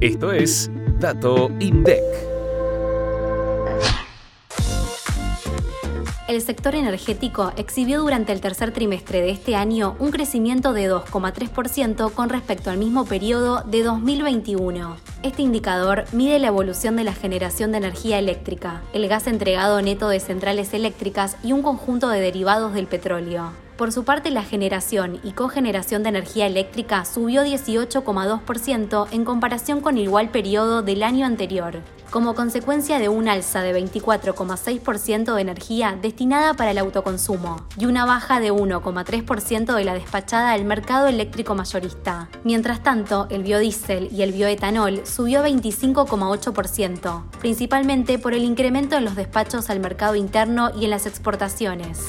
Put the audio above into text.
Esto es Dato INDEC. El sector energético exhibió durante el tercer trimestre de este año un crecimiento de 2,3% con respecto al mismo periodo de 2021. Este indicador mide la evolución de la generación de energía eléctrica, el gas entregado neto de centrales eléctricas y un conjunto de derivados del petróleo. Por su parte, la generación y cogeneración de energía eléctrica subió 18,2% en comparación con el igual periodo del año anterior, como consecuencia de un alza de 24,6% de energía destinada para el autoconsumo y una baja de 1,3% de la despachada al mercado eléctrico mayorista. Mientras tanto, el biodiesel y el bioetanol subió 25,8%, principalmente por el incremento en los despachos al mercado interno y en las exportaciones.